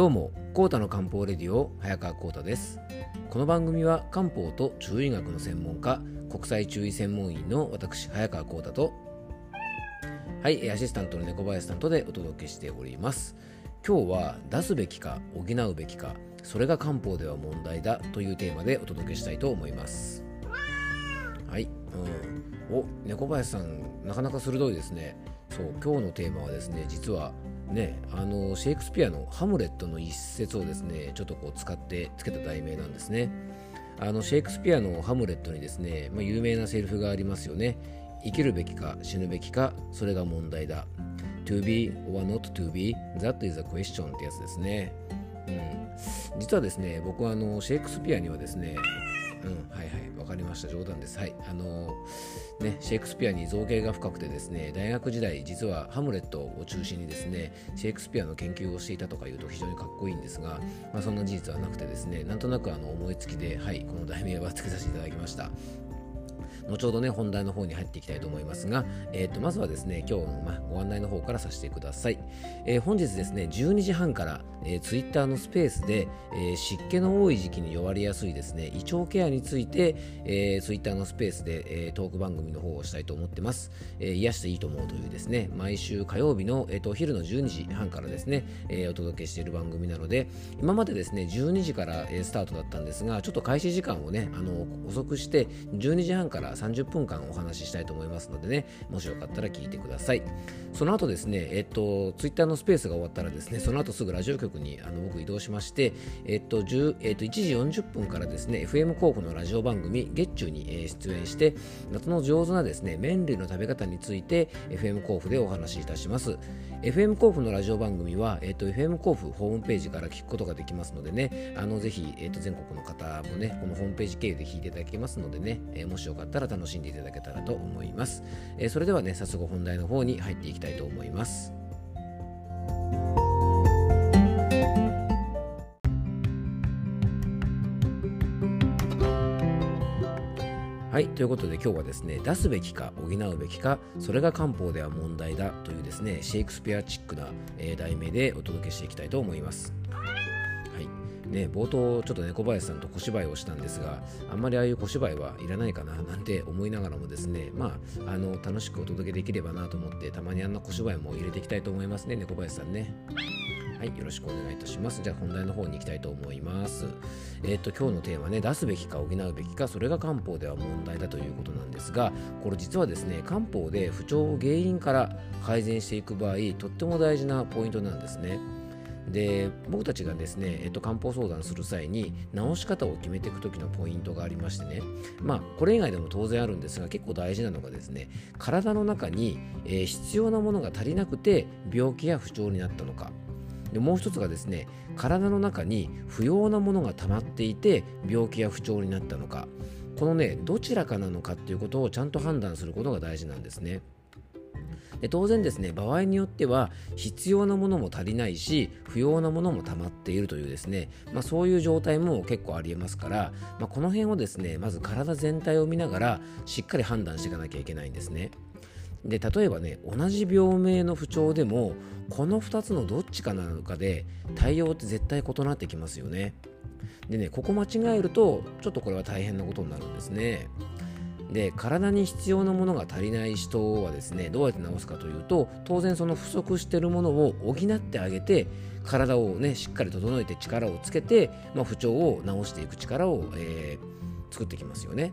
どうも、コータの漢方レディオ早川コータです。この番組は漢方と中医学の専門家、国際中医専門医の私早川コータと、はい、アシスタントの猫林さんとでお届けしております。今日は出すべきか補うべきか、それが漢方では問題だというテーマでお届けしたいと思います。うん、お猫林さんなかなか鋭いですね。そう今日のテーマはですね実はねあのシェイクスピアの「ハムレット」の一節をですねちょっとこう使ってつけた題名なんですね。あのシェイクスピアの「ハムレット」にですね、まあ、有名なセリフがありますよね。生きるべきか死ぬべきかそれが問題だ。To be or not to be, that is a question ってやつですね。うん、実はですね僕はあのシェイクスピアにはですねうん、はいはい、わかりました、冗談です。はい、あのね、シェイクスピアに造形が深くてですね、大学時代、実はハムレットを中心にですね、シェイクスピアの研究をしていたとかいうと非常にかっこいいんですが、まあ、そんな事実はなくてですね、なんとなくあの思いつきで、はい、この題名はつけさせていただきました。後ほどね本題の方に入っていきたいと思いますが、えー、とまずはですね今日の、ま、ご案内の方からさせてください、えー本日ですね12時半から、えー、ツイッターのスペースで、えー湿気の多い時期に弱りやすいですね胃腸ケアについて、えー、ツイッターのスペースで、えートーク番組の方をしたいと思ってます、えー癒していいと思うというですね毎週火曜日の、えー、とお昼の12時半からですね、えーお届けしている番組なので今までですね12時から、えースタートだったんですがちょっと開始時間をねあの遅くして12時半から30分間お話ししたいと思いますのでねもしよかったら聞いてください。その後ですねえっとツイッターのスペースが終わったらですねその後すぐラジオ局にあの僕移動しましてえっと10えっと1時40分からですね FM 候補のラジオ番組月中に、出演して夏の上手なですね麺類の食べ方について FM 甲府でお話しいたします。FM 甲府のラジオ番組は、えっと FM 甲府ホームページから聞くことができますのでねあのぜひ、えっと全国の方もねこのホームページ経由で聞いていただけますのでね、えーもしよかったら楽しんでいただけたらと思います、えそれではね早速本題の方に入っていきたいと思いますはい、ということで今日はですね、出すべきか補うべきか、それが漢方では問題だというですね、シェイクスピアチックな、えー題名でお届けしていきたいと思います。ね、冒頭ちょっと猫林さんと小芝居をしたんですがあんまりああいう小芝居はいらないかななんて思いながらもですねまああの楽しくお届けできればなと思ってたまにあんな小芝居も入れていきたいと思いますね猫林さんねはい、よろしくお願いいたします。じゃあ本題の方に行きたいと思います。えっ、と、今日のテーマね、出すべきか補うべきか、それが漢方では問題だということなんですが、これ実はですね、漢方で不調を原因から改善していく場合、とっても大事なポイントなんですね。で僕たちがですね、えっと、漢方相談する際に治し方を決めていく時のポイントがありましてね。まあこれ以外でも当然あるんですが結構大事なのがですね体の中に、えー必要なものが足りなくて病気や不調になったのか。でもう一つがですね体の中に不要なものが溜まっていて病気や不調になったのか。このねどちらかなのかっていうことをちゃんと判断することが大事なんですね。で当然ですね場合によっては必要なものも足りないし不要なものも溜まっているというですね、まあ、そういう状態も結構ありえますから、まあ、この辺をですねまず体全体を見ながらしっかり判断していかなきゃいけないんですね。で例えばね同じ病名の不調でもこの2つのどっちかなのかで対応って絶対異なってきますよね。でねここ間違えるとちょっとこれは大変なことになるんですね。で体に必要なものが足りない人はですねどうやって治すかというと当然その不足してるものを補ってあげて体をねしっかり整えて力をつけて、まあ、不調を治していく力を、えー作ってきますよね。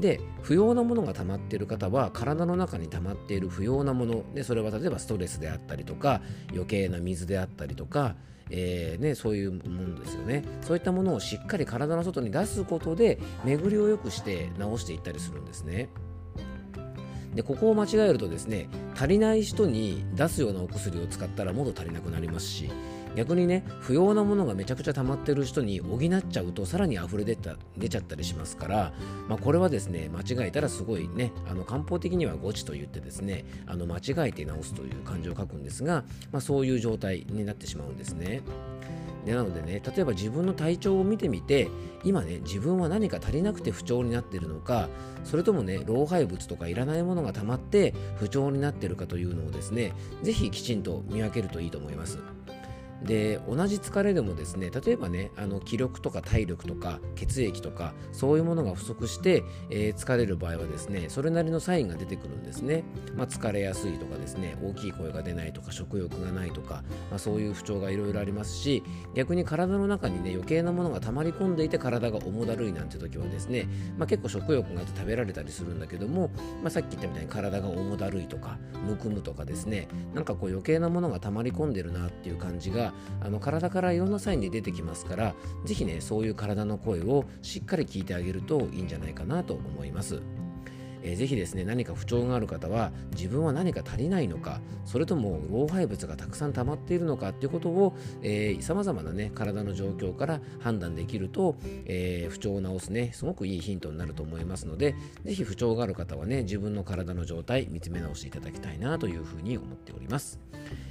で不要なものが溜まっている方は体の中に溜まっている不要なものでそれは例えばストレスであったりとか余計な水であったりとか、えーね、そういうものですよねそういったものをしっかり体の外に出すことで巡りを良くして治していったりするんですね。でここを間違えるとですね足りない人に出すようなお薬を使ったらもっと足りなくなりますし逆にね不要なものがめちゃくちゃ溜まってる人に補っちゃうとさらに溢れ出た出ちゃったりしますから、まあ、これはですね間違えたらすごいねあの漢方的には誤知と言ってですねあの間違えて治すという漢字を書くんですが、まあ、そういう状態になってしまうんですね。でなのでね例えば自分の体調を見てみて今ね自分は何か足りなくて不調になっているのかそれともね老廃物とかいらないものが溜まって不調になっているかというのをですねぜひきちんと見分けるといいと思いますで同じ疲れでもですね例えばねあの気力とか体力とか血液とかそういうものが不足して、えー、疲れる場合はですねそれなりのサインが出てくるんですね、まあ、疲れやすいとかですね大きい声が出ないとか食欲がないとか、まあ、そういう不調がいろいろありますし逆に体の中にね余計なものが溜まり込んでいて体が重だるいなんて時はですね、まあ、結構食欲があって食べられたりするんだけども、まあ、さっき言ったみたいに体が重だるいとかむくむとかですねなんかこう余計なものが溜まり込んでるなっていう感じがあの体からいろんなサインで出てきますから是非ねそういう体の声をしっかり聞いてあげるといいんじゃないかなと思います。えー、ぜひですね何か不調がある方は自分は何か足りないのかそれとも老廃物がたくさん溜まっているのかっていうことをさまざまなね体の状況から判断できると、えー、不調を治すねすごくいいヒントになると思いますのでぜひ不調がある方はね自分の体の状態見つめ直していただきたいなというふうに思っております。